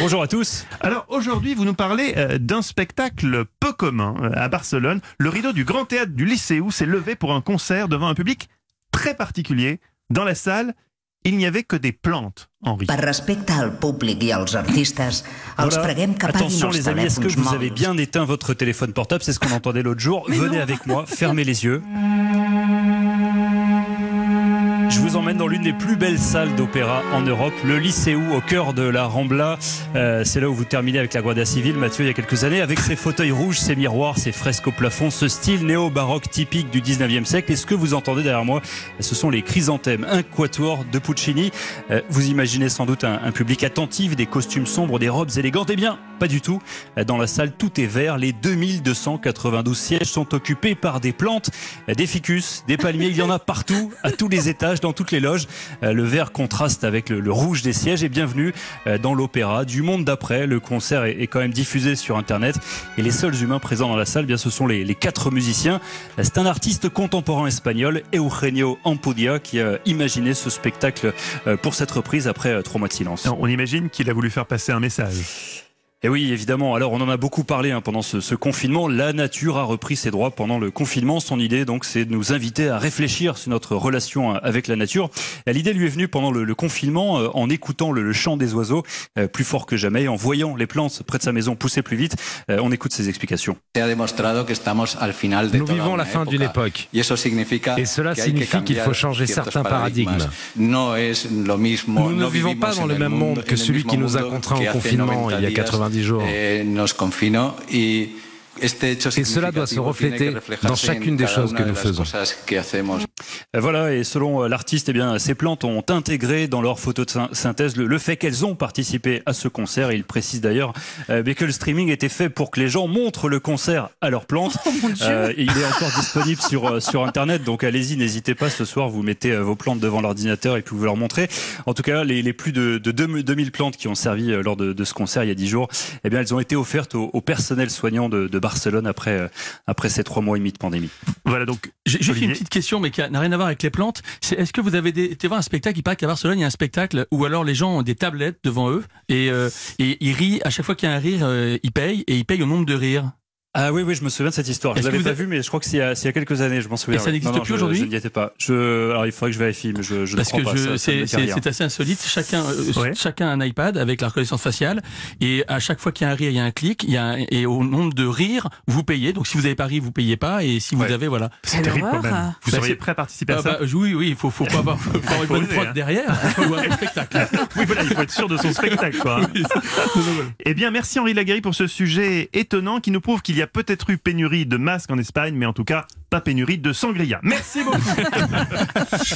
Bonjour à tous. Alors aujourd'hui, vous nous parlez euh, d'un spectacle peu commun euh, à Barcelone. Le rideau du Grand Théâtre du Lycéou s'est levé pour un concert devant un public très particulier. Dans la salle, il n'y avait que des plantes, Henri. Per respecte al públic i als artistes, els Voilà. preguem que apaguin Attention les amis, est-ce que vous avez bien éteint votre téléphone portable? C'est ce qu'on entendait l'autre jour. Venez avec moi, fermez les yeux. Emmène dans l'une des plus belles salles d'opéra en Europe, le Lycéou, au cœur de la Rambla. Euh, c'est là où vous terminez avec la Guardia Civile, Mathieu, il y a quelques années, avec ses fauteuils rouges, ses miroirs, ses fresques au plafond, ce style néo-baroque typique du 19e siècle. Et ce que vous entendez derrière moi, ce sont les chrysanthèmes, un quatuor de Puccini. Euh, vous imaginez sans doute un, un public attentif, des costumes sombres, des robes élégantes. Eh bien, pas du tout. Dans la salle, tout est vert. Les 2292 sièges sont occupés par des plantes, des ficus, des palmiers. Il y en a partout, à tous les étages, dans toutes les loges. Euh, Le vert contraste avec le, rouge des sièges. Et bienvenue euh, dans l'opéra du monde d'après. Le concert est, quand même diffusé sur Internet. Et les seuls humains présents dans la salle, eh bien, ce sont les, quatre musiciens. C'est un artiste contemporain espagnol, Eugenio Ampudia, qui a imaginé ce spectacle euh, pour cette reprise après trois mois de silence. On imagine qu'il a voulu faire passer un message. Et oui, évidemment. Alors, on en a beaucoup parlé hein, pendant ce, ce confinement. La nature a repris ses droits pendant le confinement. Son idée, donc, c'est de nous inviter à réfléchir sur notre relation euh, avec la nature. Et L'idée lui est venue pendant le, le confinement, euh, en écoutant le, le chant des oiseaux euh, plus fort que jamais, en voyant les plantes près de sa maison pousser plus vite. Euh, on écoute ses explications. Nous vivons la fin d'une époque. Et cela signifie qu'il faut changer certains paradigmes. Nous ne vivons pas dans le même monde que celui qui nous a contraints au confinement 90 il y a días, 90 jours. Eh, nos confinó y Et cela doit se refléter dans chacune des choses que nous faisons. Euh, Voilà, et selon euh, l'artiste, eh bien, ces plantes ont intégré dans leur photo de syn- synthèse le, le fait qu'elles ont participé à ce concert. Et il précise d'ailleurs euh, que le streaming était fait pour que les gens montrent le concert à leurs plantes. Euh, et il est encore disponible sur sur internet, donc allez-y, n'hésitez pas. Ce soir, vous mettez vos plantes devant l'ordinateur et puis vous leur montrez. En tout cas, les, les plus de, de 2 2000 plantes qui ont servi lors de, de ce concert il y a 10 jours, eh bien, elles ont été offertes au, au personnel soignant de, de Barcelone après euh, après ces trois mois et demi de pandémie. Voilà donc. J'ai une petite question, mais qui n'a rien à voir avec les plantes. C'est est-ce que vous avez des- été voir un spectacle? Il paraît qu'à Barcelone, il y a un spectacle où alors les gens ont des tablettes devant eux et, euh, et ils rient. À chaque fois qu'il y a un rire, euh, ils payent et ils payent au nombre de rires. Ah oui, oui, je me souviens de cette histoire. Je que l'avais vous pas avez- vue, mais je crois que c'est il y a, c'est il y a quelques années, je m'en souviens. Et ça n'existe plus aujourd'hui Je n'y étais pas. Je, alors il faudrait que je vérifie, mais je, je Parce ne que crois pas. je- ça- ça c'est assez insolite. Chacun, euh, Ouais. chacun a un iPad avec la reconnaissance faciale et à chaque fois qu'il y a un rire, il y a un clic. Il y a un- et au nombre de rires, vous payez. Donc si vous avez pas ri, vous payez pas. Et si vous Ouais. avez, voilà. C'est terrible quand même. Vous Bah, seriez prêt à participer à Ah ça bah, oui, oui, il faut, faut pas avoir, faut avoir une bonne prod hein. derrière ou un spectacle. Oui, voilà, il faut être sûr de son spectacle, quoi. Eh bien, merci Henri Laguerre pour ce sujet étonnant qui nous prouve qu'il y a peut-être eu pénurie de masques en Espagne, mais en tout cas, pas pénurie de sangria. Merci beaucoup.